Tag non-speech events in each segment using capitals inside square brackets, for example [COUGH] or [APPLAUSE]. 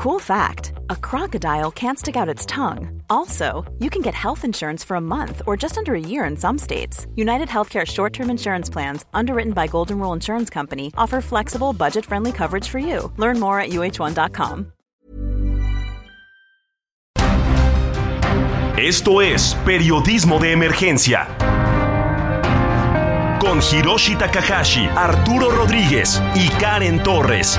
Cool fact a crocodile can't stick out its tongue. Also, you can get health insurance for a month or just under a year in some states. United Healthcare short term insurance plans, underwritten by Golden Rule Insurance Company, offer flexible, budget friendly coverage for you. Learn more at uh1.com. Esto es Periodismo de Emergencia. Con Hiroshi Takahashi, Arturo Rodríguez y Karen Torres.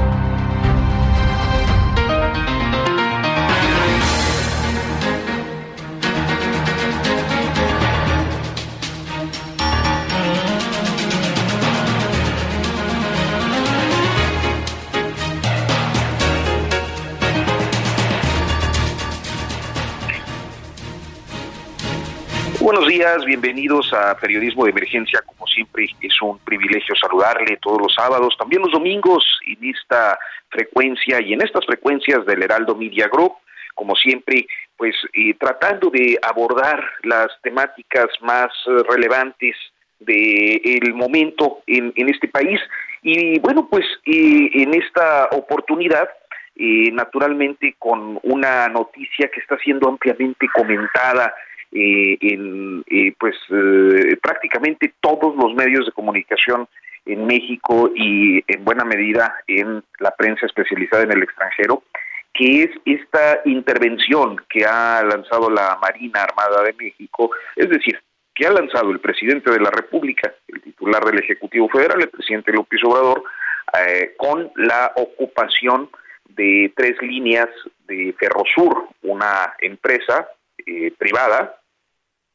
Buenos días, bienvenidos a Periodismo de Emergencia. Como siempre, es un privilegio saludarle todos los sábados, también los domingos, en esta frecuencia y en estas frecuencias del Heraldo Media Group. Como siempre, pues eh, tratando de abordar las temáticas más eh, relevantes del momento en, este país. Y bueno, pues eh, en esta oportunidad naturalmente con una noticia que está siendo ampliamente comentada eh, en eh, pues eh, prácticamente todos los medios de comunicación en México y en buena medida en la prensa especializada en el extranjero, que es esta intervención que ha lanzado la Marina Armada de México, es decir, que ha lanzado el presidente de la República, el titular del Ejecutivo Federal, el presidente López Obrador, con la ocupación de tres líneas de Ferrosur, una empresa privada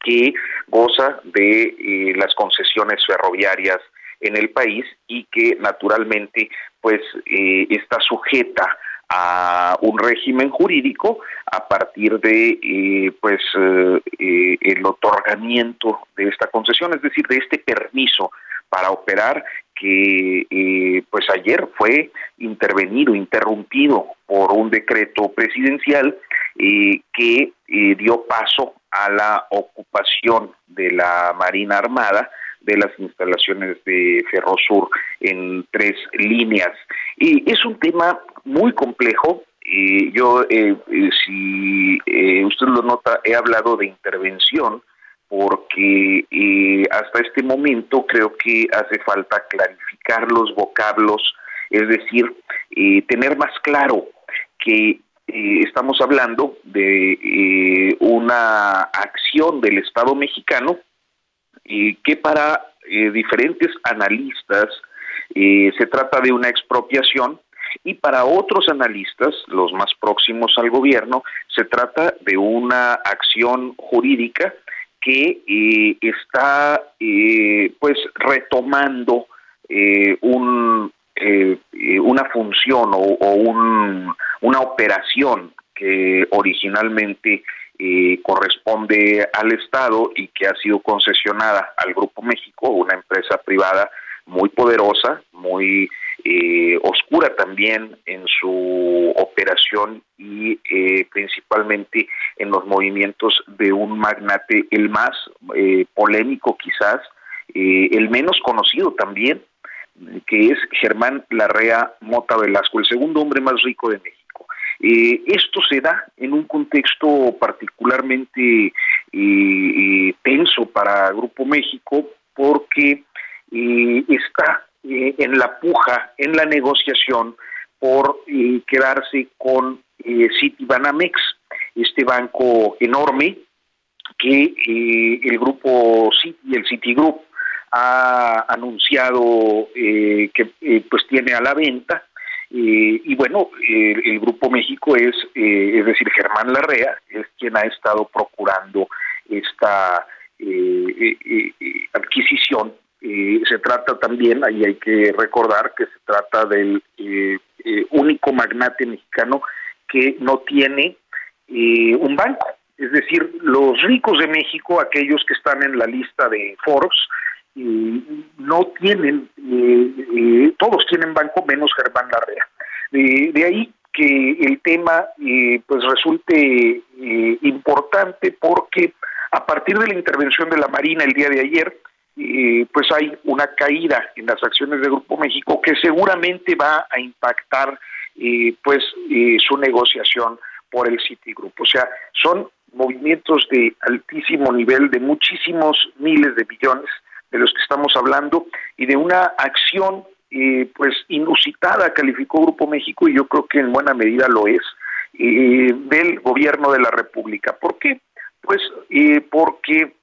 que goza de eh, las concesiones ferroviarias en el país y que naturalmente pues eh, está sujeta a un régimen jurídico a partir de eh, pues el otorgamiento de esta concesión es decir de este permiso para operar que pues ayer fue intervenido interrumpido por un decreto presidencial que dio paso a la ocupación de la Marina Armada de las instalaciones de Ferrosur en tres líneas. Y es un tema muy complejo. y yo, eh, eh, si eh, usted lo nota, he hablado de intervención porque hasta este momento creo que hace falta clarificar los vocablos, es decir, tener más claro que eh, estamos hablando de eh, una acción del Estado mexicano eh, que para diferentes analistas se trata de una expropiación y para otros analistas, los más próximos al gobierno, se trata de una acción jurídica que está pues retomando un, una función o, o un una operación que originalmente eh, corresponde al Estado y que ha sido concesionada al Grupo México, una empresa privada muy poderosa, muy eh, oscura también en su operación y eh, principalmente en los movimientos de un magnate, el más polémico quizás, el menos conocido también, que es Germán Larrea Mota Velasco, el segundo hombre más rico de México. Eh, esto se da en un contexto particularmente eh, eh, tenso para Grupo México porque está en la puja, en la negociación por quedarse con Citibanamex, este banco enorme que el grupo Citi, el Citigroup, ha anunciado que pues tiene a la venta y bueno, el Grupo México es, eh, es decir, Germán Larrea, es quien ha estado procurando esta, eh, eh, se trata también, ahí hay que recordar que se trata del único magnate mexicano que no tiene un banco. Es decir, los ricos de México, aquellos que están en la lista de Forbes, no tienen, todos tienen banco menos Germán Larrea. de ahí que el tema pues resulte importante porque a partir de la intervención de la Marina el día de ayer, pues hay una caída en las acciones de Grupo México que seguramente va a impactar pues su negociación por el Citigroup. O sea, son movimientos de altísimo nivel, de muchísimos miles de billones de los que estamos hablando y de una acción pues inusitada calificó Grupo México y yo creo que en buena medida lo es del gobierno de la República. ¿Por qué? Pues porque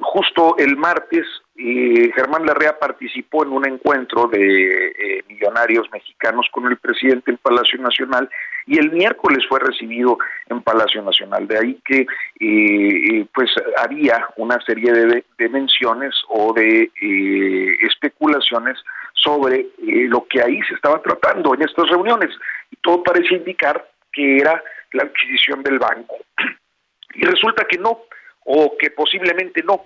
justo el martes Germán Larrea participó en un encuentro de eh, millonarios mexicanos con el presidente en Palacio Nacional y el miércoles fue recibido en Palacio Nacional. De ahí que eh, pues había una serie de, de menciones o de eh, especulaciones sobre lo que ahí se estaba tratando en estas reuniones y todo parece indicar que era la adquisición del banco. [CLEARS THROAT] Y resulta que no, o que posiblemente no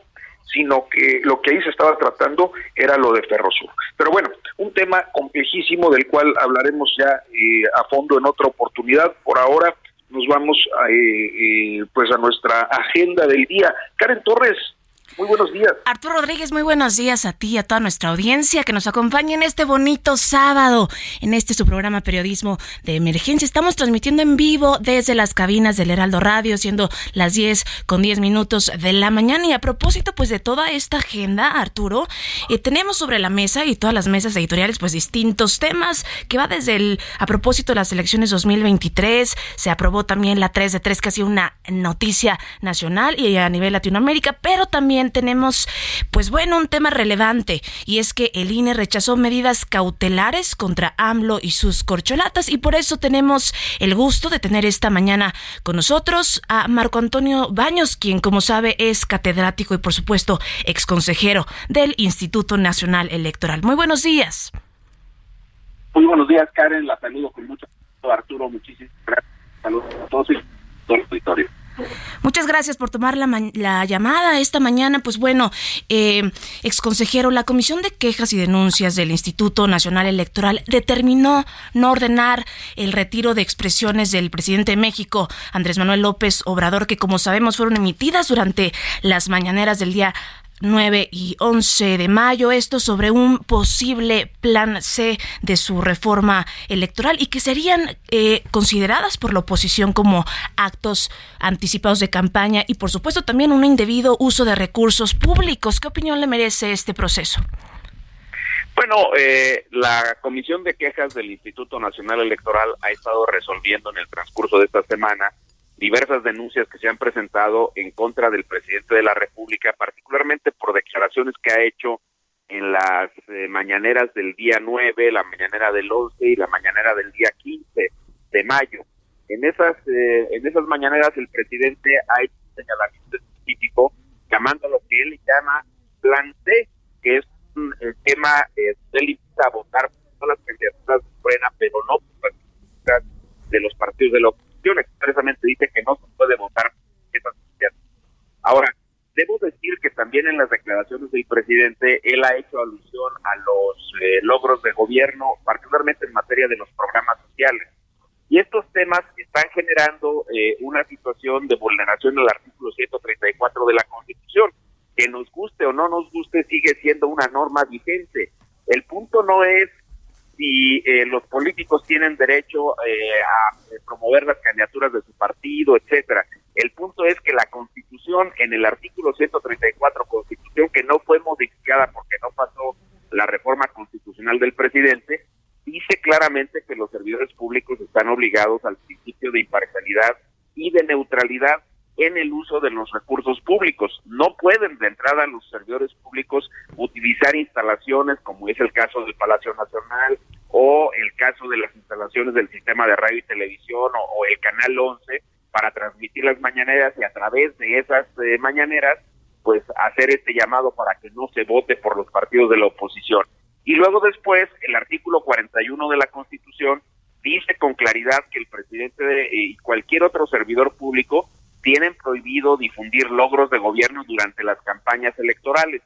sino que lo que ahí se estaba tratando era lo de Ferrosur. Pero bueno, un tema complejísimo del cual hablaremos ya eh, a fondo en otra oportunidad. Por ahora nos vamos a, eh, eh, pues a nuestra agenda del día. Karen Torres, muy buenos días. Arturo Rodríguez, muy buenos días a ti y a toda nuestra audiencia que nos acompaña en este bonito sábado, en este su programa Periodismo de Emergencia. Estamos transmitiendo en vivo desde las cabinas del Heraldo Radio, siendo las 10 con 10 minutos de la mañana. Y a propósito, pues, de toda esta agenda, Arturo, eh, tenemos sobre la mesa y todas las mesas editoriales, pues, distintos temas que va desde el, a propósito de las elecciones 2023, se aprobó también la 3 de 3, que ha sido una noticia nacional y a nivel Latinoamérica, pero también tenemos, pues bueno, un tema relevante y es que el INE rechazó medidas cautelares contra AMLO y sus corcholatas y por eso tenemos el gusto de tener esta mañana con nosotros a Marco Antonio Baños, quien como sabe es catedrático y por supuesto exconsejero del Instituto Nacional Electoral. Muy buenos días. Muy buenos días, Karen. La saludo con mucho Arturo. Muchísimas gracias. Saludos a todos y todo el auditorio. Muchas gracias por tomar la, llamada esta mañana. Pues bueno, eh, exconsejero, la Comisión de Quejas y Denuncias del Instituto Nacional Electoral determinó no ordenar el retiro de expresiones del presidente de México, Andrés Manuel López Obrador, que como sabemos fueron emitidas durante las mañaneras del día 9 y 11 de mayo, esto sobre un posible plan C de su reforma electoral y que serían eh, consideradas por la oposición como actos anticipados de campaña y por supuesto también un indebido uso de recursos públicos. ¿Qué opinión le merece este proceso? Bueno, eh, la Comisión de Quejas del Instituto Nacional Electoral ha estado resolviendo en el transcurso de esta semana diversas denuncias que se han presentado en contra del presidente de la República, particularmente por declaraciones que ha hecho en las eh, mañaneras del día 9, la mañanera del 11 y la mañanera del día 15 de mayo. En esas eh, en esas mañaneras el presidente ha hecho un señalamiento específico llamando lo que él llama plan C, que es un tema eh, él invita a votar por las candidaturas de Frena, pero no por las de los partidos de la expresamente dice que no se puede votar esas Ahora, debo decir que también en las declaraciones del presidente él ha hecho alusión a los eh, logros de gobierno, particularmente en materia de los programas sociales. Y estos temas están generando eh, una situación de vulneración del artículo 134 de la Constitución. Que nos guste o no nos guste, sigue siendo una norma vigente. El punto no es si eh, los políticos tienen derecho eh, a eh, promover las candidaturas de su partido, etcétera. El punto es que la Constitución, en el artículo 134, Constitución que no fue modificada porque no pasó la reforma constitucional del presidente, dice claramente que los servidores públicos están obligados al principio de imparcialidad y de neutralidad en el uso de los recursos públicos. No pueden de entrada los servidores públicos utilizar instalaciones como es el caso del Palacio Nacional o el caso de las instalaciones del sistema de radio y televisión o, el Canal 11 para transmitir las mañaneras y a través de esas eh, mañaneras pues hacer este llamado para que no se vote por los partidos de la oposición. Y luego después, el artículo 41 de la Constitución dice con claridad que el presidente y cualquier otro servidor público tienen prohibido difundir logros de gobierno durante las campañas electorales.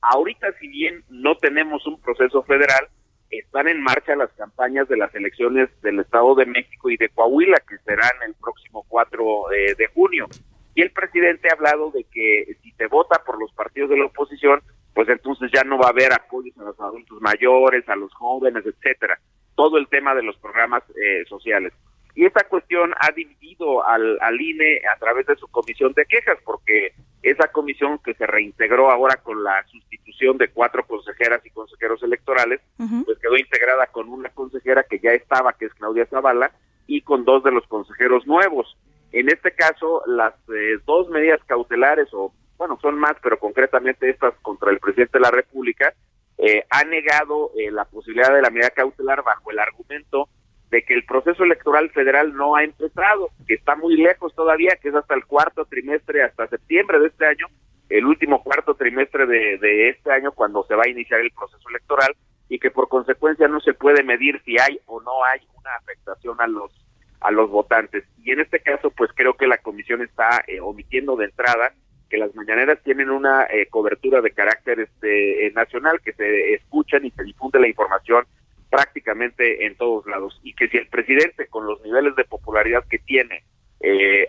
Ahorita, si bien no tenemos un proceso federal, están en marcha las campañas de las elecciones del Estado de México y de Coahuila, que serán el próximo 4 eh, de junio. Y el presidente ha hablado de que si se vota por los partidos de la oposición, pues entonces ya no va a haber apoyos a los adultos mayores, a los jóvenes, etcétera. Todo el tema de los programas eh, sociales. Y esta cuestión ha dividido al, al INE a través de su comisión de quejas, porque esa comisión que se reintegró ahora con la sustitución de cuatro consejeras y consejeros electorales, pues quedó integrada con una consejera que ya estaba, que es Claudia Zavala, y con dos de los consejeros nuevos. En este caso, las eh, dos medidas cautelares, o bueno, son más, pero concretamente estas contra el presidente de la República, eh, ha negado eh, la posibilidad de la medida cautelar bajo el argumento de que el proceso electoral federal no ha empezado, que está muy lejos todavía, que es hasta el cuarto trimestre, hasta septiembre de este año, el último cuarto trimestre de, de este año cuando se va a iniciar el proceso electoral y que por consecuencia no se puede medir si hay o no hay una afectación a los a los votantes. Y en este caso, pues creo que la comisión está eh, omitiendo de entrada que las mañaneras tienen una eh, cobertura de carácter este, eh, nacional, que se escuchan y se difunde la información prácticamente en todos lados. Y que si el presidente, con los niveles de popularidad que tiene,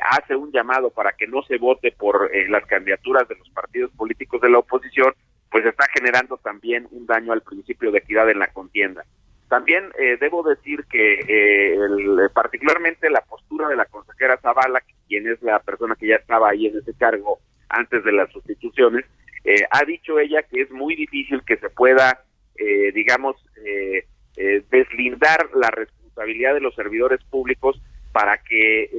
hace un llamado para que no se vote por las candidaturas de los partidos políticos de la oposición, pues está generando también un daño al principio de equidad en la contienda. También eh, debo decir que eh, particularmente la postura de la consejera Zavala, quien es la persona que ya estaba ahí en ese cargo antes de las sustituciones, eh, ha dicho ella que es muy difícil que se pueda, digamos, deslindar la responsabilidad de los servidores públicos para que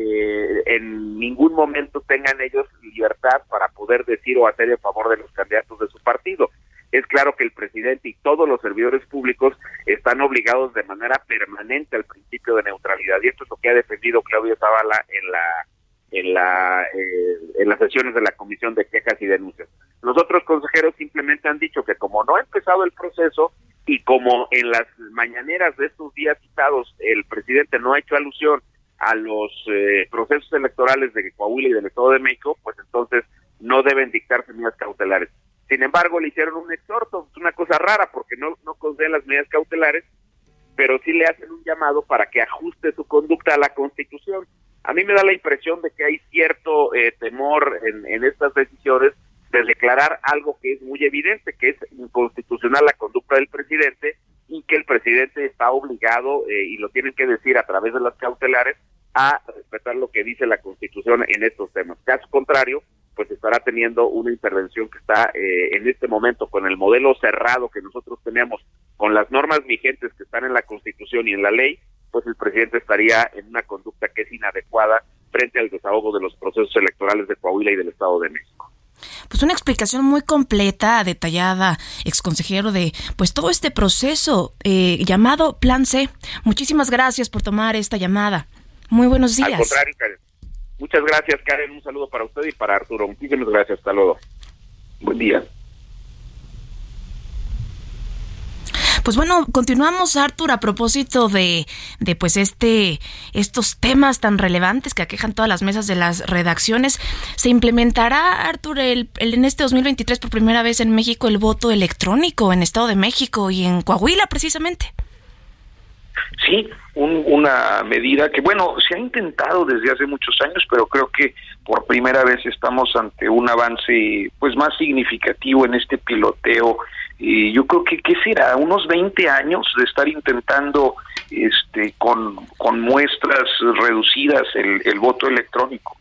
en ningún momento tengan ellos libertad para poder decir o hacer en favor de los candidatos de su partido es claro que el presidente y todos los servidores públicos están obligados de manera permanente al principio de neutralidad y esto es lo que ha defendido Claudio Zavala en la en la eh, en las sesiones de la comisión de quejas y denuncias. Los otros consejeros simplemente han dicho que como no ha empezado el proceso y como en las mañaneras de estos días citados el presidente no ha hecho alusión a los eh, procesos electorales de Coahuila y del Estado de México, pues entonces no deben dictarse medidas cautelares. Sin embargo, le hicieron un exhorto, es una cosa rara porque no, no las medidas cautelares, pero sí le hacen un llamado para que ajuste su conducta a la Constitución. A mí me da la impresión de que hay cierto eh, temor en estas decisiones de declarar algo que es muy evidente, que es inconstitucional la conducta del presidente y que el presidente está obligado, eh, y lo tienen que decir a través de las cautelares, a respetar lo que dice la Constitución en estos temas. Caso contrario, pues estará teniendo una intervención que está eh, en este momento con el modelo cerrado que nosotros tenemos, con las normas vigentes que están en la Constitución y en la ley, pues el presidente estaría en una conducta que es inadecuada frente al desahogo de los procesos electorales de Coahuila y del Estado de México. Pues una explicación muy completa, detallada, exconsejero de pues todo este proceso eh, llamado Plan C. Muchísimas gracias por tomar esta llamada. Muy buenos días. Al contrario, Karen. Muchas gracias, Karen. Un saludo para usted y para Arturo. Muchísimas gracias. Hasta luego. Buen día. Pues bueno, continuamos, Artur, a propósito de, de pues este, estos temas tan relevantes que aquejan todas las mesas de las redacciones. ¿Se implementará, Artur, el, en este 2023 por primera vez en México el voto electrónico en Estado de México y en Coahuila, precisamente? Sí, una medida que, bueno, se ha intentado desde hace muchos años, pero creo que por primera vez estamos ante un avance pues más significativo en este piloteo. Y yo creo que, ¿qué será? Unos 20 años de estar intentando este con, con muestras reducidas el voto electrónico.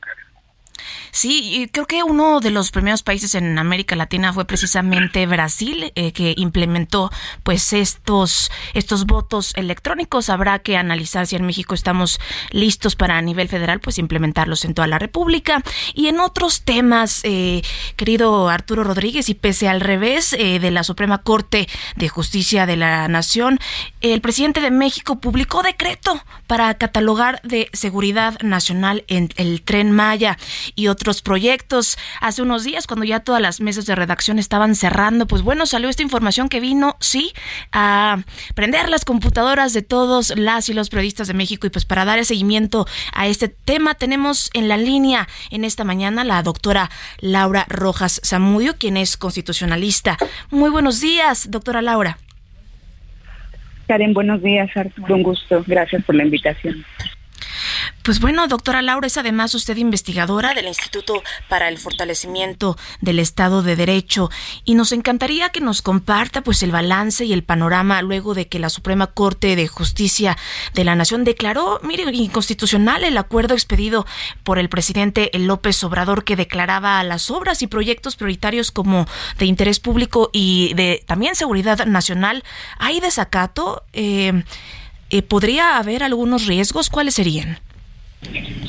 Sí, creo que uno de los primeros países en América Latina fue precisamente Brasil, eh, que implementó pues estos, estos votos electrónicos. Habrá que analizar si en México estamos listos para a nivel federal, pues implementarlos en toda la República. Y en otros temas, eh, querido Arturo Rodríguez, y pese al revés eh, de la Suprema Corte de Justicia de la Nación, el presidente de México publicó decreto para catalogar de seguridad nacional en el tren Maya y otros otros proyectos. Hace unos días, cuando ya todas las mesas de redacción estaban cerrando, pues bueno, salió esta información que vino, sí, a prender las computadoras de todos las y los periodistas de México. Y pues para dar seguimiento a este tema, tenemos en la línea en esta mañana la doctora Laura Rojas Zamudio, quien es constitucionalista. Muy buenos días, doctora Laura. Karen, buenos días. Un gusto. Gracias por la invitación. Pues bueno, doctora Laura, es además usted investigadora del Instituto para el Fortalecimiento del Estado de Derecho y nos encantaría que nos comparta pues el balance y el panorama luego de que la Suprema Corte de Justicia de la Nación declaró, mire, inconstitucional el acuerdo expedido por el presidente López Obrador que declaraba las obras y proyectos prioritarios como de interés público y de también seguridad nacional. ¿Hay desacato? Eh, eh, ¿Podría haber algunos riesgos? ¿Cuáles serían?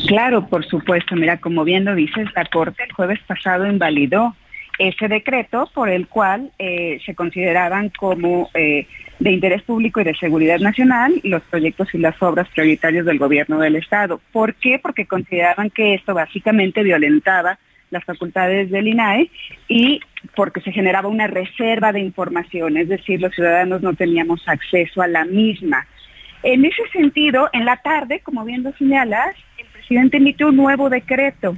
Claro, por supuesto. Mira, como bien lo dices, la Corte el jueves pasado invalidó ese decreto por el cual eh, se consideraban como eh, de interés público y de seguridad nacional los proyectos y las obras prioritarios del gobierno del Estado. ¿Por qué? Porque consideraban que esto básicamente violentaba las facultades del INAE y porque se generaba una reserva de información, es decir, los ciudadanos no teníamos acceso a la misma. En ese sentido, en la tarde, como bien lo señalas, presidente emitió un nuevo decreto.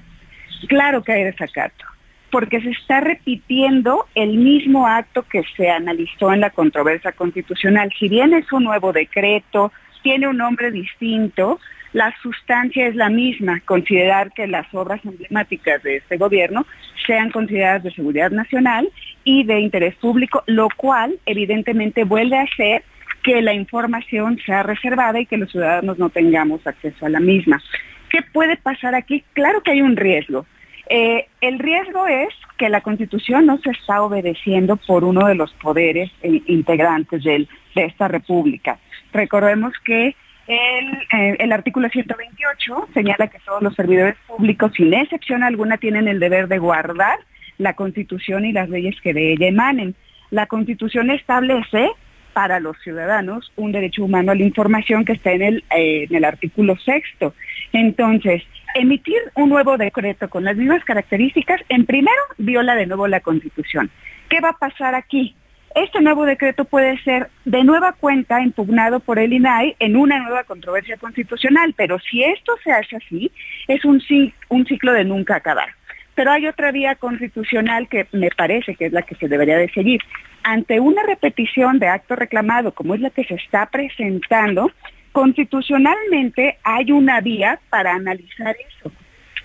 Claro que hay desacato, porque se está repitiendo el mismo acto que se analizó en la controversia constitucional. Si bien es un nuevo decreto, tiene un nombre distinto, la sustancia es la misma, considerar que las obras emblemáticas de este gobierno sean consideradas de seguridad nacional y de interés público, lo cual evidentemente vuelve a ser que la información sea reservada y que los ciudadanos no tengamos acceso a la misma. ¿Qué puede pasar aquí? Claro que hay un riesgo. Eh, el riesgo es que la Constitución no se está obedeciendo por uno de los poderes eh, integrantes de esta República. Recordemos que el, eh, el, artículo 128 señala que todos los servidores públicos, sin excepción alguna, tienen el deber de guardar la Constitución y las leyes que de ella emanen. La Constitución establece para los ciudadanos un derecho humano a la información que está en el, eh, en el artículo sexto. Entonces, emitir un nuevo decreto con las mismas características, en primero, viola de nuevo la Constitución. ¿Qué va a pasar aquí? Este nuevo decreto puede ser de nueva cuenta impugnado por el INAI en una nueva controversia constitucional, pero si esto se hace así, es un, un ciclo de nunca acabar. Pero hay otra vía constitucional que me parece que es la que se debería de seguir. Ante una repetición de acto reclamado, como es la que se está presentando, constitucionalmente hay una vía para analizar eso.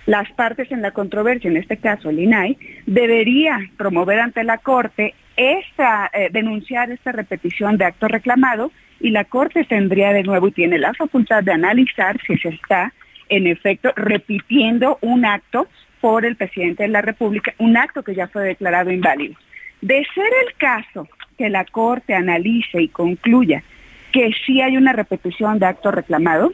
Las partes en la controversia, en este caso el INAI, debería promover ante la Corte esta, eh, denunciar esta repetición de acto reclamado y la Corte tendría de nuevo y tiene la facultad de analizar si se está en efecto repitiendo un acto por el presidente de la República, un acto que ya fue declarado inválido. De ser el caso que la Corte analice y concluya que sí hay una repetición de acto reclamado,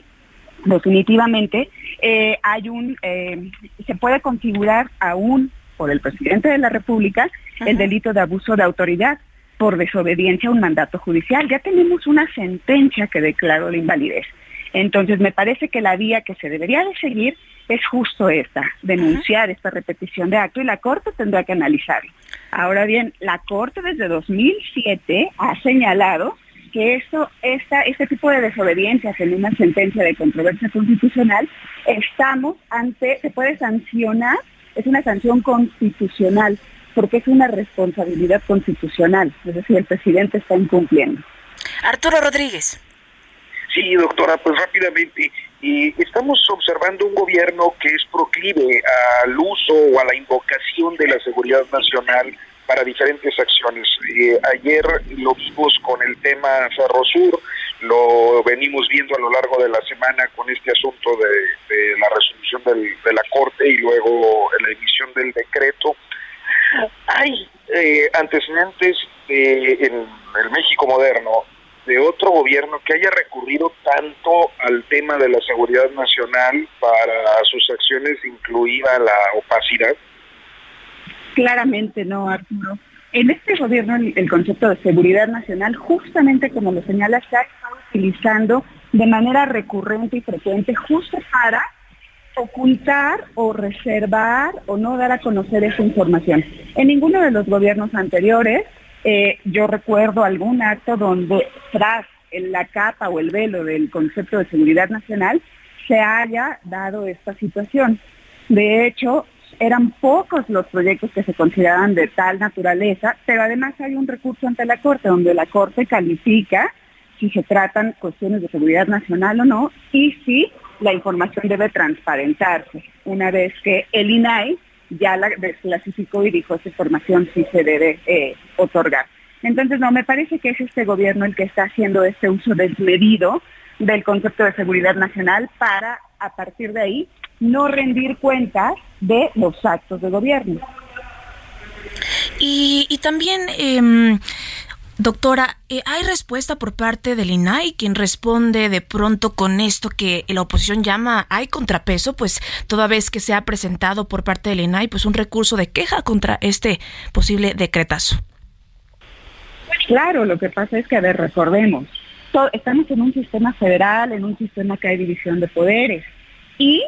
definitivamente eh, hay un, eh, se puede configurar aún por el presidente de la República el delito de abuso de autoridad por desobediencia a un mandato judicial. Ya tenemos una sentencia que declaró la invalidez. Entonces, me parece que la vía que se debería de seguir es justo esta, denunciar esta repetición de acto y la Corte tendrá que analizarlo. Ahora bien, la Corte desde 2007 ha señalado que esto, esta, este tipo de desobediencias en una sentencia de controversia constitucional, estamos ante, se puede sancionar, es una sanción constitucional, porque es una responsabilidad constitucional, es decir, el presidente está incumpliendo. Arturo Rodríguez. Sí, doctora, pues rápidamente, y estamos observando un gobierno que es proclive al uso o a la invocación de la seguridad nacional para diferentes acciones. Eh, ayer lo vimos con el tema Ferrosur, lo venimos viendo a lo largo de la semana con este asunto de, la resolución de la Corte y luego la emisión del decreto. Hay eh, antecedentes en el México moderno de otro gobierno que haya recurrido tanto al tema de la seguridad nacional para sus acciones, incluida la opacidad? Claramente no, Arturo. En este gobierno el, concepto de seguridad nacional, justamente como lo señala, se ha estado utilizando de manera recurrente y frecuente justo para ocultar o reservar o no dar a conocer esa información. En ninguno de los gobiernos anteriores eh, yo recuerdo algún acto donde tras la capa o el velo del concepto de seguridad nacional se haya dado esta situación. De hecho, eran pocos los proyectos que se consideraban de tal naturaleza, pero además hay un recurso ante la Corte donde la Corte califica si se tratan cuestiones de seguridad nacional o no y si la información debe transparentarse. Una vez que el INAI ya la desclasificó y dijo esa información sí se debe eh, otorgar. Entonces, no, me parece que es este gobierno el que está haciendo este uso desmedido del concepto de seguridad nacional para, a partir de ahí, no rendir cuentas de los actos de gobierno. Y, también, eh, doctora, eh, ¿hay respuesta por parte del INAI quien responde de pronto con esto que la oposición llama hay contrapeso? Pues toda vez que se ha presentado por parte del INAI pues un recurso de queja contra este posible decretazo. Claro, lo que pasa es que, a ver, recordemos, estamos en un sistema federal, en un sistema que hay división de poderes. Y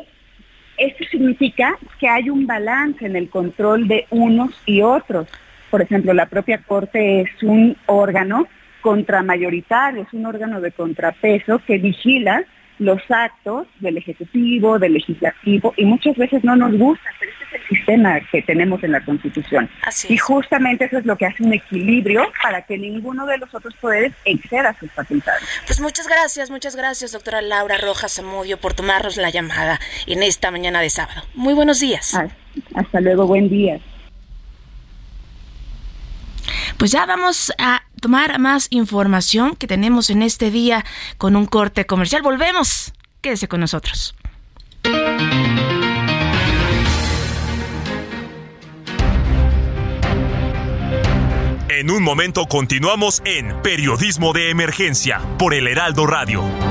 esto significa que hay un balance en el control de unos y otros. Por ejemplo, la propia Corte es un órgano contramayoritario, es un órgano de contrapeso que vigila los actos del Ejecutivo, del Legislativo, y muchas veces no nos gusta, pero este es el sistema que tenemos en la Constitución. y justamente eso es lo que hace un equilibrio para que ninguno de los otros poderes exceda sus facultades. Pues muchas gracias, muchas gracias, doctora Laura Rojas Zamudio, por tomarnos la llamada en esta mañana de sábado. Muy buenos días. hasta luego, buen día. Pues ya vamos a tomar más información que tenemos en este día con un corte comercial. Volvemos. Quédese con nosotros. En un momento continuamos en Periodismo de Emergencia por el Heraldo Radio.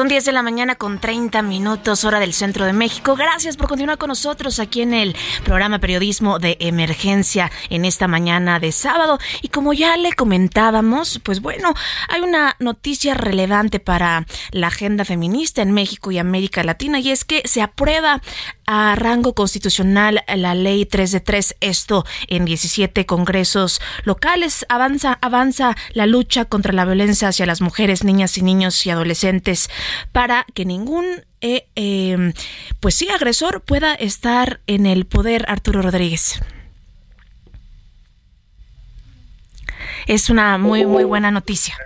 Son 10 de la mañana con 30 minutos, hora del centro de México. Gracias por continuar con nosotros aquí en el programa Periodismo de Emergencia en esta mañana de sábado. Y como ya le comentábamos, pues bueno, hay una noticia relevante para la agenda feminista en México y América Latina y es que se aprueba a rango constitucional la ley 3 de 3, esto en 17 congresos locales. Avanza, avanza la lucha contra la violencia hacia las mujeres, niñas y niños y adolescentes para que ningún eh, em, pues sí, agresor pueda estar en el poder Arturo Rodríguez. Es una muy, muy buena noticia.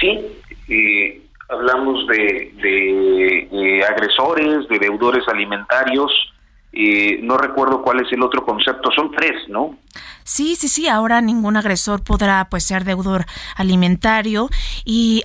Sí, hablamos de, de, agresores, de deudores alimentarios, no recuerdo cuál es el otro concepto, son tres, ¿no? Sí, sí, sí, ahora ningún agresor podrá pues ser deudor alimentario y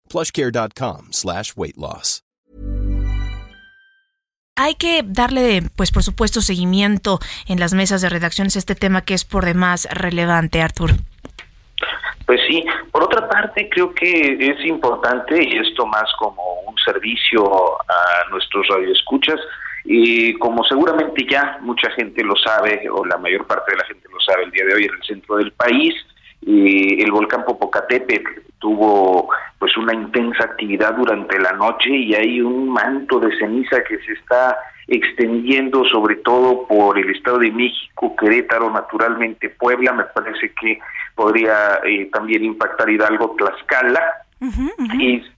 plushcare.com slash weight loss. Hay que darle, pues por supuesto, seguimiento en las mesas de redacciones a este tema que es por demás relevante, Artur. Pues sí, por otra parte creo que es importante, y esto más como un servicio a nuestros radioescuchas, y como seguramente ya mucha gente lo sabe, o la mayor parte de la gente lo sabe el día de hoy en el centro del país, el volcán Popocatépetl tuvo pues una intensa actividad durante la noche y hay un manto de ceniza que se está extendiendo sobre todo por el Estado de México, Querétaro, naturalmente Puebla, me parece que podría eh, también impactar Hidalgo, Tlaxcala,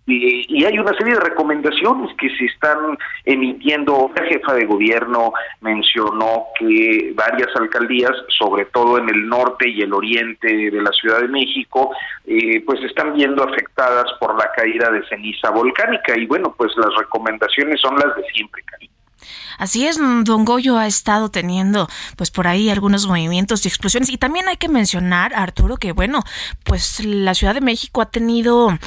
y, hay una serie de recomendaciones que se están emitiendo. La jefa de gobierno mencionó que varias alcaldías, sobre todo en el norte y el oriente de la Ciudad de México, eh, pues están viendo afectadas por la caída de ceniza volcánica. Y bueno, pues las recomendaciones son las de siempre, Cari. Así es, Don Goyo ha estado teniendo pues por ahí algunos movimientos y explosiones. Y también hay que mencionar, Arturo, que bueno, pues la Ciudad de México ha tenido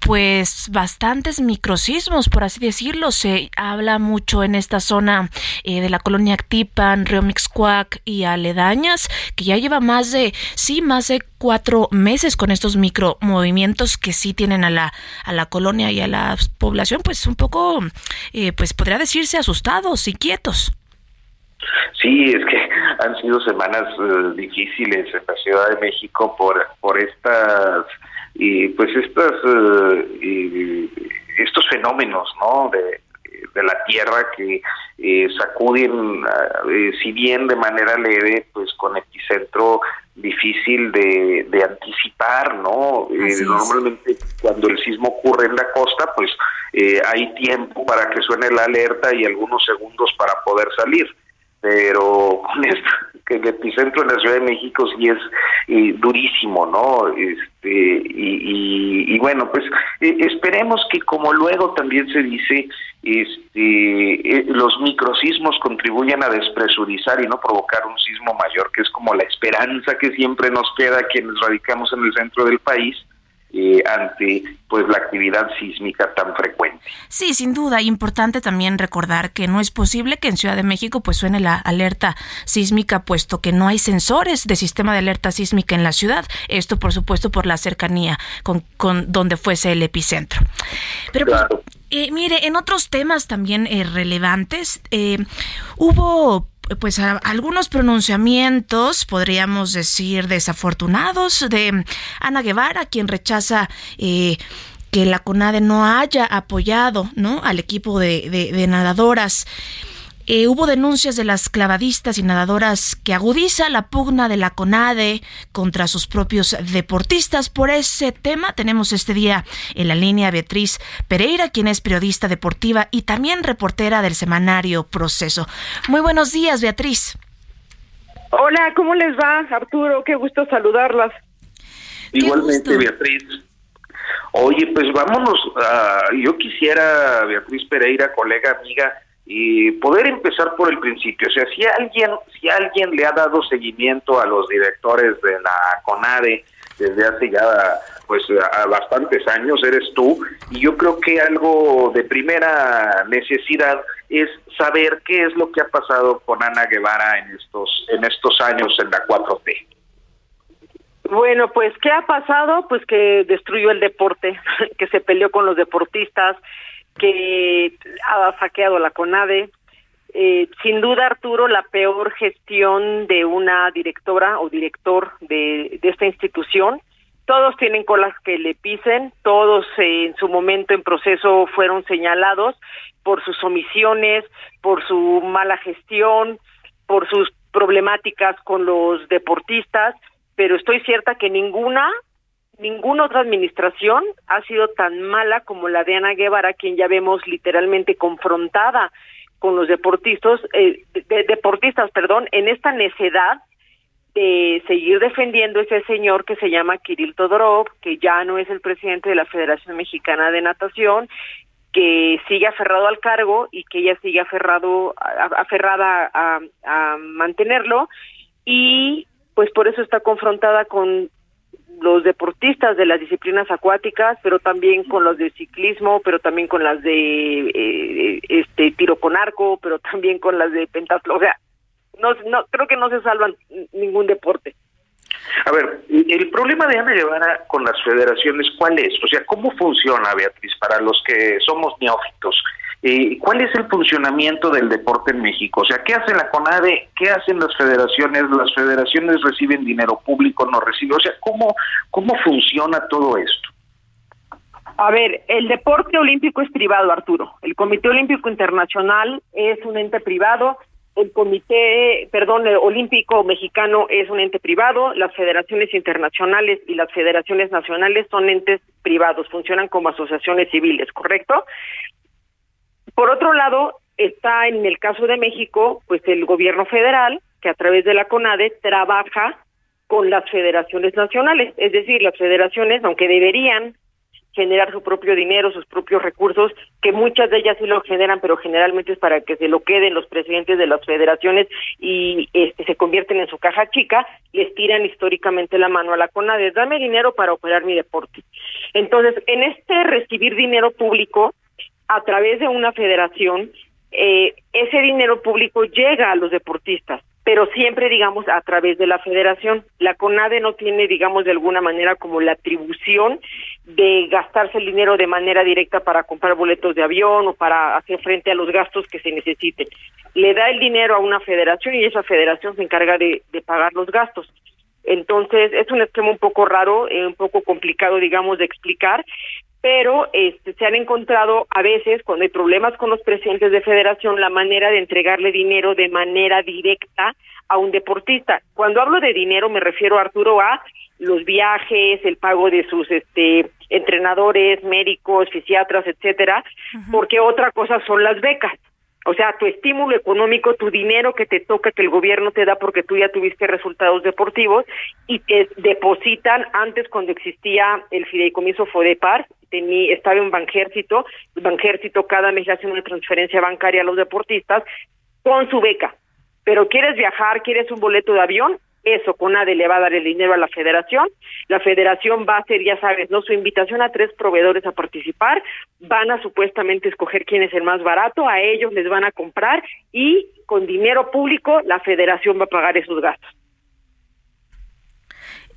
pues bastantes microsismos, por así decirlo. Se habla mucho en esta zona eh, de la colonia Actipan, Río Mixcuac y aledañas, que ya lleva más de, sí, más de cuatro meses con estos micromovimientos que sí tienen a la, a la colonia y a la población, pues un poco, eh, pues podría decirse asustados, inquietos. Sí, es que han sido semanas eh, difíciles en la Ciudad de México por, por estas y pues estas eh, estos fenómenos no de, la tierra que eh, sacuden eh, si bien de manera leve pues con epicentro difícil de, de anticipar no normalmente cuando el sismo ocurre en la costa pues hay tiempo para que suene la alerta y algunos segundos para poder salir pero [LAUGHS] con esto que el epicentro en la Ciudad de México sí es eh, durísimo, ¿no? Este y, y, bueno, pues eh, esperemos que como luego también se dice, este eh, los microsismos contribuyan a despresurizar y no provocar un sismo mayor, que es como la esperanza que siempre nos queda a quienes radicamos en el centro del país eh, ante pues la actividad sísmica tan frecuente. Sí, sin duda, importante también recordar que no es posible que en Ciudad de México pues suene la alerta sísmica puesto que no hay sensores de sistema de alerta sísmica en la ciudad. Esto por supuesto por la cercanía con, con donde fuese el epicentro. Pero pues, eh, mire, en otros temas también eh, relevantes, hubo pues algunos pronunciamientos, podríamos decir, desafortunados de Ana Guevara, quien rechaza eh, que la CONADE no haya apoyado ¿no? al equipo de nadadoras. Eh, hubo denuncias de las clavadistas y nadadoras que agudiza la pugna de la CONADE contra sus propios deportistas. Por ese tema tenemos este día en la línea Beatriz Pereira, quien es periodista deportiva y también reportera del semanario Proceso. Muy buenos días, Beatriz. Hola, ¿cómo les va, Arturo? Qué gusto saludarlas. Igualmente, Beatriz. Oye, pues vámonos. yo quisiera, Beatriz Pereira, colega, amiga, y poder empezar por el principio. O sea, si alguien, si alguien le ha dado seguimiento a los directores de la CONADE desde hace ya pues a bastantes años eres tú y yo creo que algo de primera necesidad es saber qué es lo que ha pasado con Ana Guevara en estos en estos años en la 4T. Bueno, pues ¿qué ha pasado? Pues que destruyó el deporte, [LAUGHS] que se peleó con los deportistas, que ha saqueado la CONADE. Eh, sin duda, Arturo, la peor gestión de una directora o director de, esta institución. Todos tienen colas que le pisen, todos en su momento en proceso fueron señalados por sus omisiones, por su mala gestión, por sus problemáticas con los deportistas, pero estoy cierta que ninguna ninguna otra administración ha sido tan mala como la de Ana Guevara, quien ya vemos literalmente confrontada con los deportistas, eh, deportistas, perdón, en esta necedad de seguir defendiendo ese señor que se llama Kirill Todorov, que ya no es el presidente de la Federación Mexicana de Natación, que sigue aferrado al cargo y que ella sigue aferrado, aferrada a, a mantenerlo. Y pues por eso está confrontada con los deportistas de las disciplinas acuáticas, pero también con los de ciclismo, pero también con las de eh, este tiro con arco, pero también con las de pentatlo. O sea, no, no creo que no se salvan ningún deporte. A ver, el problema de Ana Guevara con las federaciones, ¿cuál es? O sea, ¿cómo funciona, Beatriz, para los que somos neófitos? Eh, ¿cuál es el funcionamiento del deporte en México? O sea, ¿qué hace la CONADE? ¿Qué hacen las federaciones? ¿Las federaciones reciben dinero público? ¿No reciben? O sea, ¿cómo, cómo funciona todo esto? A ver, el deporte olímpico es privado, Arturo. El Comité Olímpico Internacional es un ente privado. El Comité, perdón, Olímpico Mexicano es un ente privado. Las federaciones internacionales y las federaciones nacionales son entes privados, funcionan como asociaciones civiles, ¿correcto? Por otro lado, está en el caso de México, pues el gobierno federal, que a través de la CONADE trabaja con las federaciones nacionales, es decir, las federaciones, aunque deberían generar su propio dinero, sus propios recursos, que muchas de ellas sí lo generan, pero generalmente es para que se lo queden los presidentes de las federaciones y este, se convierten en su caja chica, les tiran históricamente la mano a la CONADE, dame dinero para operar mi deporte. Entonces, en este recibir dinero público a través de una federación, eh, ese dinero público llega a los deportistas pero siempre, digamos, a través de la federación. La CONADE no tiene, digamos, de alguna manera como la atribución de gastarse el dinero de manera directa para comprar boletos de avión o para hacer frente a los gastos que se necesiten. Le da el dinero a una federación y esa federación se encarga de, pagar los gastos. Entonces, es un esquema un poco raro, eh, un poco complicado, digamos, de explicar, pero este, se han encontrado a veces, cuando hay problemas con los presidentes de federación, la manera de entregarle dinero de manera directa a un deportista. Cuando hablo de dinero me refiero, Arturo, a los viajes, el pago de sus este, entrenadores, médicos, fisiatras, etcétera, porque otra cosa son las becas. O sea, tu estímulo económico, tu dinero que te toca, que el gobierno te da porque tú ya tuviste resultados deportivos y te depositan antes cuando existía el fideicomiso FODEPAR, tenía, estaba en Banjército, Banjército cada mes hace una transferencia bancaria a los deportistas con su beca. Pero quieres viajar, quieres un boleto de avión, eso CONADE le va a dar el dinero a la federación, la federación va a hacer, ya sabes, no su invitación a tres proveedores a participar, van a supuestamente escoger quién es el más barato, a ellos les van a comprar y con dinero público la federación va a pagar esos gastos.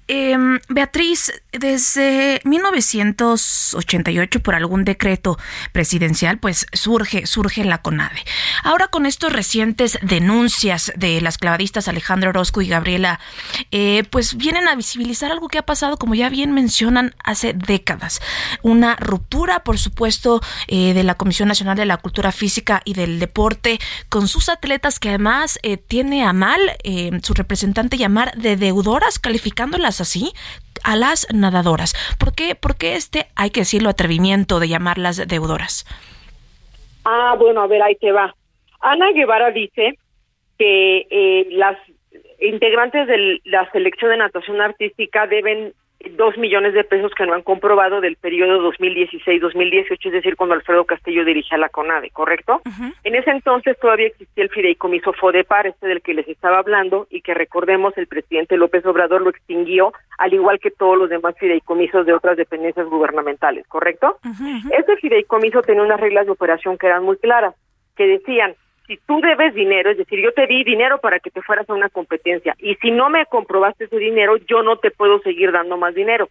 Eh, Beatriz, desde 1988, por algún decreto presidencial, pues surge, surge la CONADE. Ahora con estos recientes denuncias de las clavadistas Alejandra Orozco y Gabriela, eh, pues vienen a visibilizar algo que ha pasado, como ya bien mencionan, hace décadas. Una ruptura, por supuesto, eh, de la Comisión Nacional de la Cultura Física y del Deporte con sus atletas, que además eh, tiene a mal su representante llamar de deudoras, calificándolas así a las nadadoras. ¿Por qué, ¿Por este, hay que decirlo, atrevimiento de llamarlas deudoras? Ah, bueno, a ver, ahí te va. Ana Guevara dice que eh, las integrantes de la selección de natación artística deben dos millones de pesos que no han comprobado del periodo 2016-2018, es decir, cuando Alfredo Castillo dirigía la CONADE, ¿correcto? En ese entonces todavía existía el fideicomiso FODEPAR, este del que les estaba hablando, y que recordemos el presidente López Obrador lo extinguió, al igual que todos los demás fideicomisos de otras dependencias gubernamentales, ¿correcto? Ese fideicomiso tenía unas reglas de operación que eran muy claras, que decían, si tú debes dinero, es decir, yo te di dinero para que te fueras a una competencia y si no me comprobaste ese dinero, yo no te puedo seguir dando más dinero.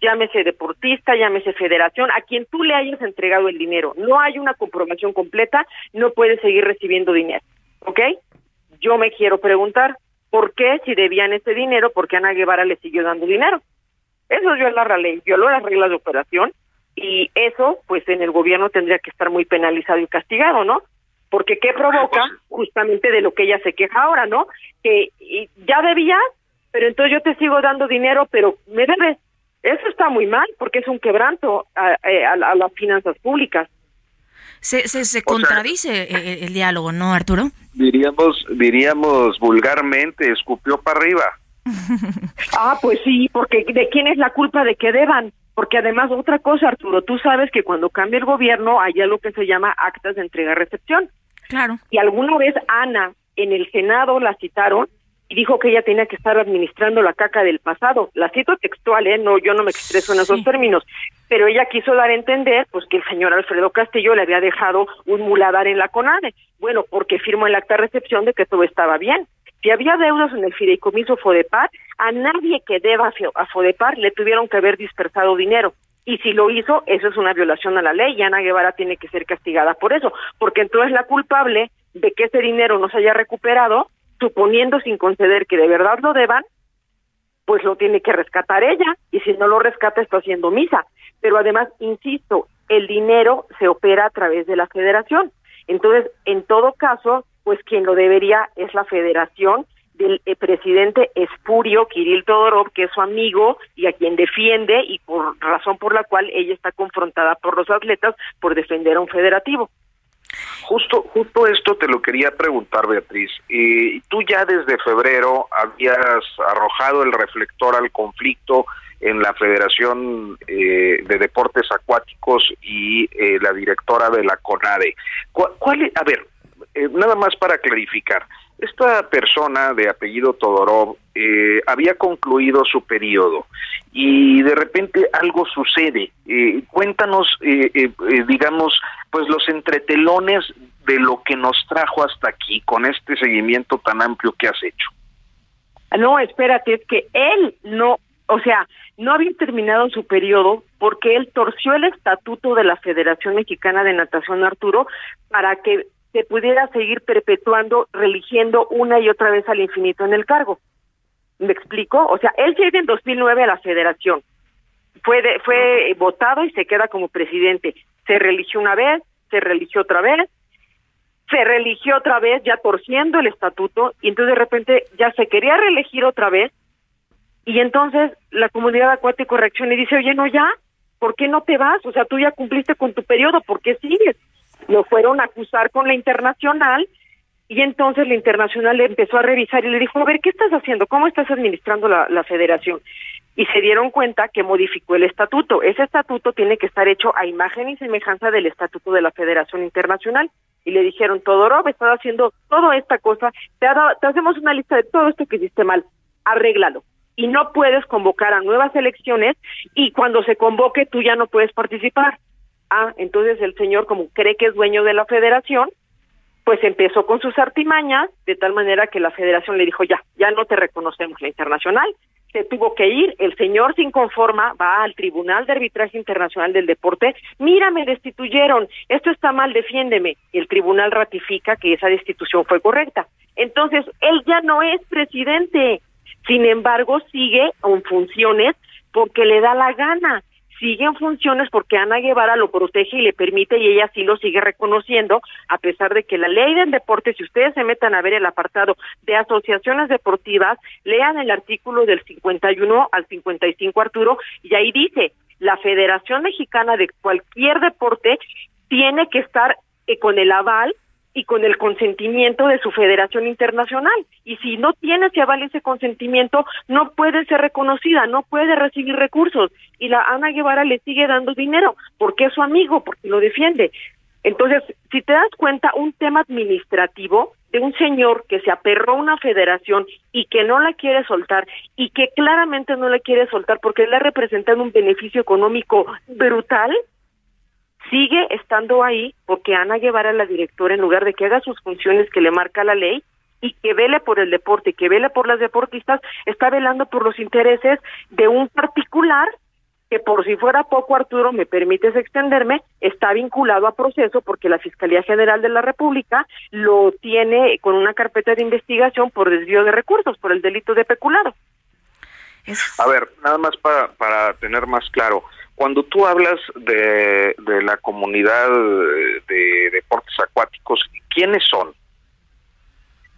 Llámese deportista, llámese federación, a quien tú le hayas entregado el dinero. No hay una comprobación completa, no puedes seguir recibiendo dinero. ¿Ok? Yo me quiero preguntar, ¿por qué si debían ese dinero, por qué Ana Guevara le siguió dando dinero? Eso violó la ley, violó las reglas de operación y eso, pues en el gobierno tendría que estar muy penalizado y castigado, ¿no? Porque ¿qué provoca? Justamente de lo que ella se queja ahora, ¿no? Que ya debía, pero entonces yo te sigo dando dinero, pero me debes. Eso está muy mal, porque es un quebranto a, las finanzas públicas. Se, se, se contradice el, el, diálogo, ¿no, Arturo? Diríamos, diríamos vulgarmente, escupió para arriba. [LAUGHS] ah, pues sí, porque ¿de quién es la culpa de que deban? Porque además, otra cosa, Arturo, tú sabes que cuando cambia el gobierno hay algo que se llama actas de entrega-recepción. Claro. Y alguna vez Ana en el Senado la citaron y dijo que ella tenía que estar administrando la caca del pasado. La cito textual, ¿eh? No, yo no me expreso en esos términos. Pero ella quiso dar a entender, pues, que el señor Alfredo Castillo le había dejado un muladar en la CONADE. Bueno, porque firmó el acta de recepción de que todo estaba bien. Si había deudas en el fideicomiso FODEPAR, a nadie que deba a FODEPAR le tuvieron que haber dispersado dinero. Y si lo hizo, eso es una violación a la ley y Ana Guevara tiene que ser castigada por eso, porque entonces la culpable de que ese dinero no se haya recuperado, suponiendo sin conceder que de verdad lo deban, pues lo tiene que rescatar ella y si no lo rescata está haciendo misa. Pero además, insisto, el dinero se opera a través de la federación. Entonces, en todo caso, pues quien lo debería es la federación del eh, presidente espurio Kirill Todorov, que es su amigo y a quien defiende y por razón por la cual ella está confrontada por los atletas por defender a un federativo. Justo, justo esto te lo quería preguntar, Beatriz. y tú ya desde febrero habías arrojado el reflector al conflicto en la Federación eh, de Deportes Acuáticos y eh, la directora de la CONADE. ¿Cuál, a ver, eh, nada más para clarificar, esta persona de apellido Todorov eh, había concluido su periodo y de repente algo sucede. Eh, cuéntanos, eh, digamos, pues los entretelones de lo que nos trajo hasta aquí con este seguimiento tan amplio que has hecho. No, espérate, es que él no, o sea, no había terminado su periodo porque él torció el estatuto de la Federación Mexicana de Natación Arturo para que se pudiera seguir perpetuando, religiendo una y otra vez al infinito en el cargo. ¿Me explico? O sea, él llega en 2009 a la federación, fue, fue votado y se queda como presidente. Se religió una vez, se religió otra vez, se religió otra vez, ya torciendo el estatuto, y entonces de repente ya se quería reelegir otra vez, y entonces la comunidad acuática reacciona y dice, oye, no, ya, ¿por qué no te vas? O sea, tú ya cumpliste con tu periodo, ¿por qué sigues? Lo fueron a acusar con la internacional y entonces la internacional le empezó a revisar y le dijo, a ver, ¿qué estás haciendo? ¿Cómo estás administrando la, federación? Y se dieron cuenta que modificó el estatuto. Ese estatuto tiene que estar hecho a imagen y semejanza del estatuto de la Federación Internacional. Y le dijeron, Todorov, estás haciendo toda esta cosa, te, te hacemos una lista de todo esto que hiciste mal, arréglalo y no puedes convocar a nuevas elecciones y cuando se convoque tú ya no puedes participar. Ah, entonces el señor, como cree que es dueño de la federación, pues empezó con sus artimañas, de tal manera que la federación le dijo, ya, ya no te reconocemos la internacional, se tuvo que ir, el señor sin conforma va al Tribunal de Arbitraje Internacional del Deporte, mira, me destituyeron, esto está mal, defiéndeme, y el tribunal ratifica que esa destitución fue correcta. Entonces, él ya no es presidente, sin embargo, sigue en funciones porque le da la gana sigue en funciones porque Ana Guevara lo protege y le permite y ella sí lo sigue reconociendo, a pesar de que la ley del deporte, si ustedes se metan a ver el apartado de asociaciones deportivas, lean el artículo del 51 al 55 Arturo, y ahí dice, la Federación Mexicana de cualquier deporte tiene que estar eh, con el aval y con el consentimiento de su federación internacional. Y si no tiene ese aval, ese consentimiento, no puede ser reconocida, no puede recibir recursos. Y la Ana Guevara le sigue dando dinero, porque es su amigo, porque lo defiende. Entonces, si te das cuenta, un tema administrativo de un señor que se aperró a una federación y que no la quiere soltar y que claramente no la quiere soltar porque le ha representado un beneficio económico brutal, sigue estando ahí porque Ana Guevara, la directora, en lugar de que haga sus funciones que le marca la ley y que vele por el deporte, que vele por las deportistas, está velando por los intereses de un particular que por si fuera poco, Arturo, me permites extenderme, está vinculado a proceso porque la Fiscalía General de la República lo tiene con una carpeta de investigación por desvío de recursos, por el delito de peculado. A ver, nada más para, para tener más claro, cuando tú hablas de, de la comunidad de deportes acuáticos, ¿quiénes son?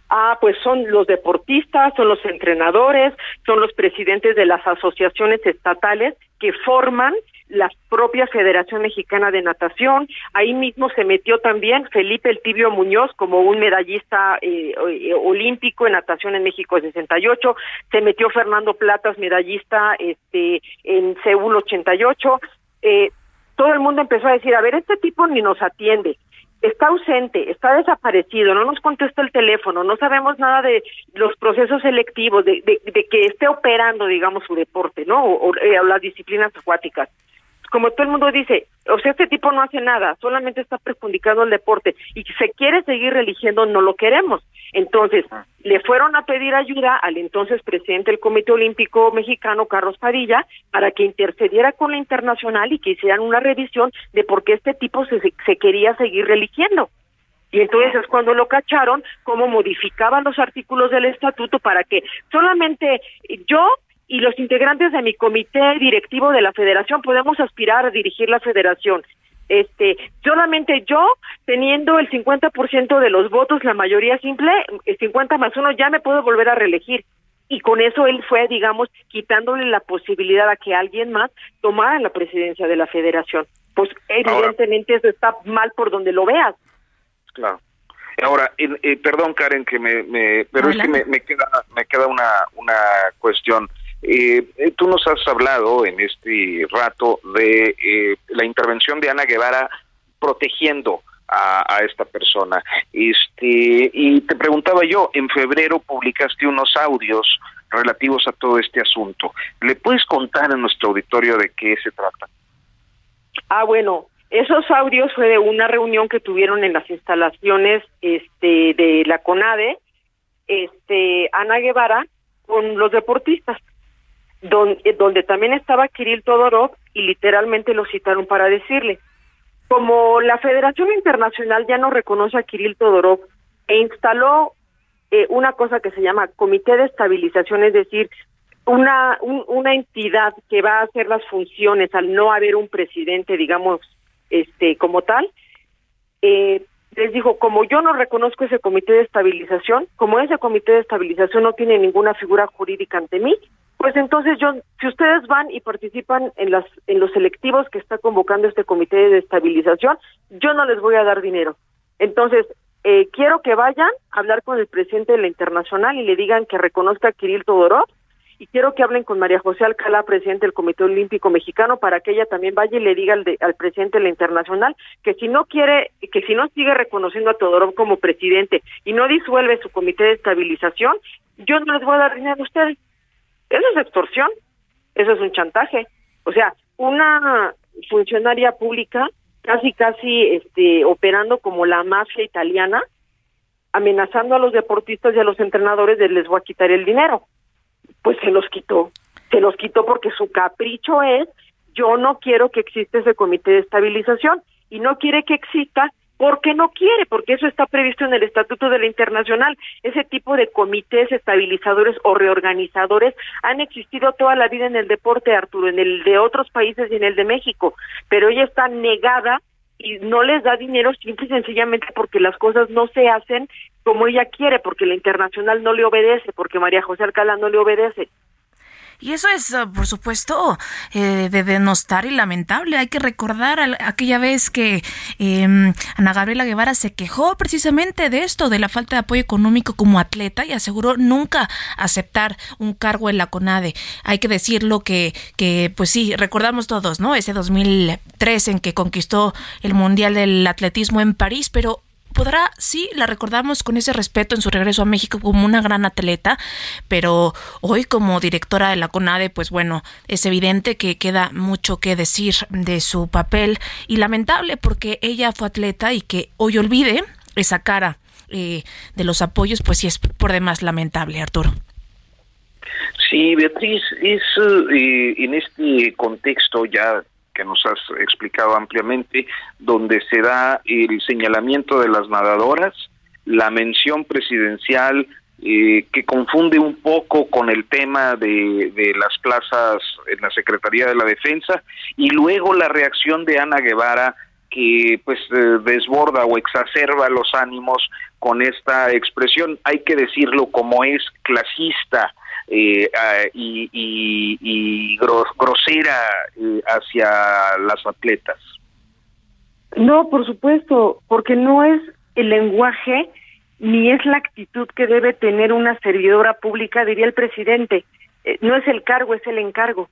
Ah, pues son los deportistas, son los entrenadores, son los presidentes de las asociaciones estatales que forman la propia Federación Mexicana de Natación. Ahí mismo se metió también Felipe El Tibio Muñoz como un medallista eh, eh, olímpico en natación en México 68. Se metió Fernando Platas, medallista este, en Seúl 88. Eh, todo el mundo empezó a decir, a ver, este tipo ni nos atiende está ausente, está desaparecido, no nos contesta el teléfono, no sabemos nada de los procesos selectivos, de, de, que esté operando, digamos, su deporte, ¿no? O, o las disciplinas acuáticas como todo el mundo dice, o sea, este tipo no hace nada, solamente está perjudicando el deporte y se quiere seguir eligiendo, no lo queremos. Entonces, le fueron a pedir ayuda al entonces presidente del Comité Olímpico Mexicano, Carlos Padilla, para que intercediera con la internacional y que hicieran una revisión de por qué este tipo se, se quería seguir religiendo. Y entonces es cuando lo cacharon, cómo modificaban los artículos del estatuto para que solamente yo y los integrantes de mi comité directivo de la federación podemos aspirar a dirigir la federación. Este, solamente yo, teniendo el 50% de los votos, la mayoría simple, el 50 más uno, ya me puedo volver a reelegir. Y con eso él fue, digamos, quitándole la posibilidad a que alguien más tomara la presidencia de la federación. Pues evidentemente eso está mal por donde lo veas. Claro. Ahora, eh, perdón Karen, que me, me pero es que me, me, queda me queda una una cuestión. Eh, eh, tú nos has hablado en este rato de eh, la intervención de Ana Guevara protegiendo a, a, esta persona. Este y te preguntaba yo, en febrero publicaste unos audios relativos a todo este asunto. ¿Le puedes contar a nuestro auditorio de qué se trata? Ah, bueno, esos audios fue de una reunión que tuvieron en las instalaciones este de la CONADE, este Ana Guevara con los deportistas, donde, donde también estaba Kirill Todorov y literalmente lo citaron para decirle, como la Federación Internacional ya no reconoce a Kirill Todorov e instaló eh, una cosa que se llama Comité de Estabilización, es decir, una, un, una entidad que va a hacer las funciones al no haber un presidente, digamos, este como tal eh, les dijo como yo no reconozco ese comité de estabilización como ese comité de estabilización no tiene ninguna figura jurídica ante mí pues entonces yo si ustedes van y participan en las en los selectivos que está convocando este comité de estabilización yo no les voy a dar dinero entonces eh, quiero que vayan a hablar con el presidente de la internacional y le digan que reconozca a Kirill Todorov y quiero que hablen con María José Alcalá, presidente del Comité Olímpico Mexicano, para que ella también vaya y le diga al, de, al presidente de la Internacional que si no quiere, que si no sigue reconociendo a Todorov como presidente y no disuelve su comité de estabilización, yo no les voy a dar dinero a ustedes. Eso es extorsión, eso es un chantaje. O sea, una funcionaria pública casi casi este operando como la mafia italiana, amenazando a los deportistas y a los entrenadores de les voy a quitar el dinero pues se los quitó. Se los quitó porque su capricho es, yo no quiero que exista ese comité de estabilización y no quiere que exista porque no quiere, porque eso está previsto en el Estatuto de la Internacional. Ese tipo de comités estabilizadores o reorganizadores han existido toda la vida en el deporte, Arturo, en el de otros países y en el de México, pero ella está negada y no les da dinero simple y sencillamente porque las cosas no se hacen como ella quiere, porque la internacional no le obedece, porque María José Alcalá no le obedece. Y eso es, eh, por supuesto, eh, de denostar y lamentable. Hay que recordar aquella vez que eh, Ana Gabriela Guevara se quejó precisamente de esto, de la falta de apoyo económico como atleta y aseguró nunca aceptar un cargo en la CONADE. Hay que decirlo que, que pues sí, recordamos todos, ¿no? Ese 2003 en que conquistó el Mundial del Atletismo en París, pero podrá, sí, la recordamos con ese respeto en su regreso a México como una gran atleta, pero hoy como directora de la CONADE, pues bueno, es evidente que queda mucho que decir de su papel y lamentable porque ella fue atleta y que hoy olvide esa cara eh, de los apoyos, pues sí es por demás lamentable, Arturo. Sí, Beatriz, es eh, en este contexto ya que nos has explicado ampliamente, donde se da el señalamiento de las nadadoras, la mención presidencial eh, que confunde un poco con el tema de, las plazas en la Secretaría de la Defensa y luego la reacción de Ana Guevara que pues eh, desborda o exacerba los ánimos con esta expresión, hay que decirlo como es clasista, eh, y, y, y grosera eh, hacia las atletas. No, por supuesto, porque no es el lenguaje ni es la actitud que debe tener una servidora pública, diría el presidente. Eh, no es el cargo, es el encargo.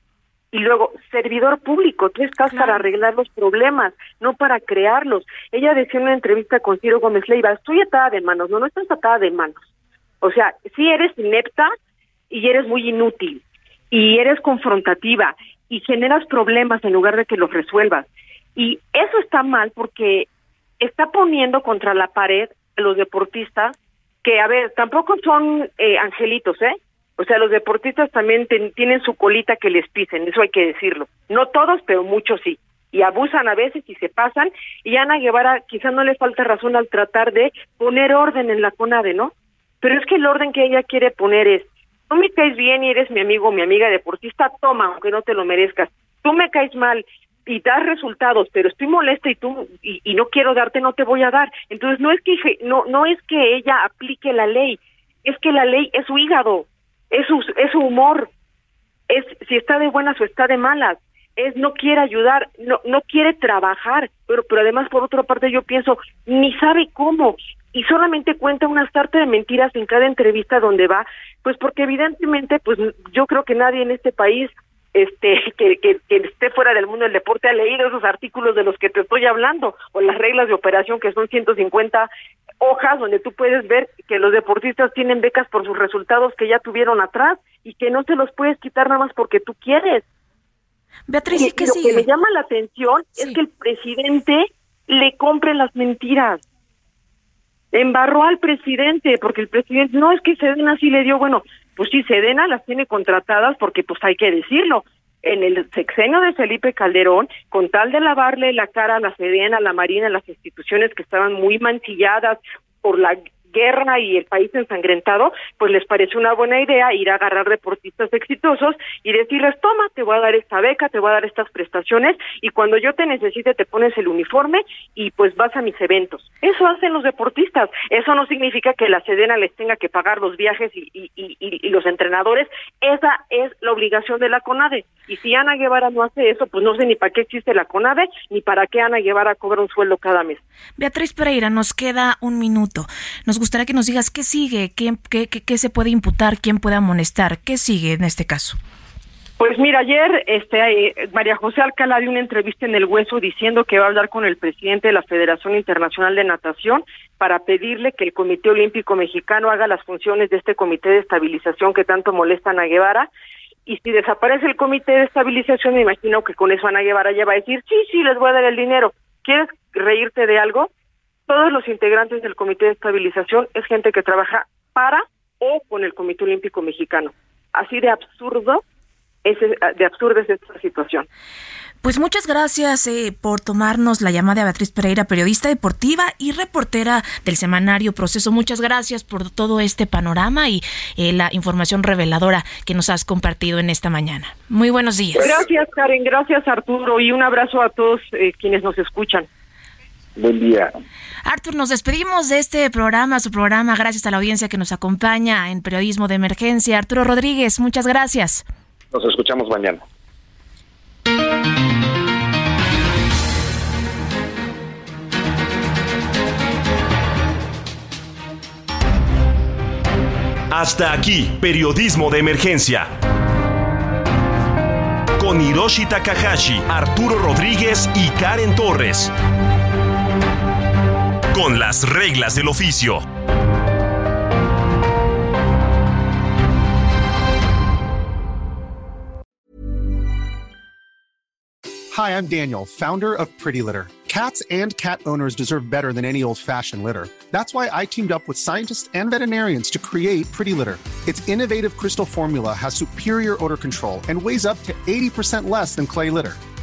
Y luego, servidor público, tú estás claro. para arreglar los problemas, no para crearlos. Ella decía en una entrevista con Ciro Gómez Leiva, estoy atada de manos, no, no estás atada de manos. O sea, si eres inepta, y eres muy inútil y eres confrontativa y generas problemas en lugar de que los resuelvas. Y eso está mal porque está poniendo contra la pared a los deportistas que, a ver, tampoco son eh, angelitos, ¿eh? O sea, los deportistas también tienen su colita que les pisen, eso hay que decirlo. No todos, pero muchos sí. Y abusan a veces y se pasan. Y Ana Guevara quizá no le falta razón al tratar de poner orden en la CONADE, ¿no? Pero es que el orden que ella quiere poner es, tú me caes bien y eres mi amigo mi amiga deportista, toma, aunque no te lo merezcas. Tú me caes mal y das resultados, pero estoy molesta y tú y, no quiero darte, no te voy a dar. Entonces no es que no no es que ella aplique la ley, es que la ley es su hígado, es su es su humor, es si está de buenas o está de malas, es no quiere ayudar, no no quiere trabajar, pero pero además por otra parte yo pienso ni sabe cómo y solamente cuenta una sarta de mentiras en cada entrevista donde va, pues porque evidentemente pues yo creo que nadie en este país este [LAUGHS] que, que, que, esté fuera del mundo del deporte ha leído esos artículos de los que te estoy hablando o las reglas de operación que son 150 hojas donde tú puedes ver que los deportistas tienen becas por sus resultados que ya tuvieron atrás y que no te los puedes quitar nada más porque tú quieres. Beatriz, ¿y qué lo sigue? que me llama la atención sí. es que el presidente le compre las mentiras. Embarró al presidente porque el presidente no es que Sedena sí le dio, bueno, pues sí, Sedena las tiene contratadas porque pues hay que decirlo. En el sexenio de Felipe Calderón, con tal de lavarle la cara a la Sedena, a la Marina, a las instituciones que estaban muy mancilladas por la guerra y el país ensangrentado, pues les parece una buena idea ir a agarrar deportistas exitosos y decirles, toma, te voy a dar esta beca, te voy a dar estas prestaciones y cuando yo te necesite te pones el uniforme y pues vas a mis eventos. Eso hacen los deportistas. Eso no significa que la Sedena les tenga que pagar los viajes y, y, y, y los entrenadores. Esa es la obligación de la CONADE. Y si Ana Guevara no hace eso, pues no sé ni para qué existe la CONADE, ni para qué Ana Guevara cobra un sueldo cada mes. Beatriz Pereira, nos queda un minuto. Nos gustaría que nos digas qué sigue, qué, qué, qué, qué se puede imputar, quién puede amonestar, qué sigue en este caso. Pues mira, ayer este, María José Alcalá dio una entrevista en El Hueso diciendo que va a hablar con el presidente de la Federación Internacional de Natación para pedirle que el Comité Olímpico Mexicano haga las funciones de este comité de estabilización que tanto molestan a Guevara. Y si desaparece el comité de estabilización, me imagino que con eso Ana Guevara ya va a decir, sí, sí, les voy a dar el dinero. ¿Quieres reírte de algo? Todos los integrantes del comité de estabilización es gente que trabaja para o con el Comité Olímpico Mexicano. Así de absurdo es, de absurda es esta situación. Pues muchas gracias eh, por tomarnos la llamada de Beatriz Pereira, periodista deportiva y reportera del semanario Proceso. Muchas gracias por todo este panorama y eh, la información reveladora que nos has compartido en esta mañana. Muy buenos días. Gracias, Karen. Gracias, Arturo. Y un abrazo a todos eh, quienes nos escuchan. Buen día. Artur, nos despedimos de este programa, su programa, gracias a la audiencia que nos acompaña en Periodismo de Emergencia. Arturo Rodríguez, muchas gracias. Nos escuchamos mañana. Hasta aquí, Periodismo de Emergencia. Con Hiroshi Takahashi, Arturo Rodríguez y Karen Torres. Con las reglas del oficio. Hi, I'm Daniel, founder of Pretty Litter. Cats and cat owners deserve better than any old fashioned litter. That's why I teamed up with scientists and veterinarians to create Pretty Litter. Its innovative crystal formula has superior odor control and weighs up to 80% less than clay litter.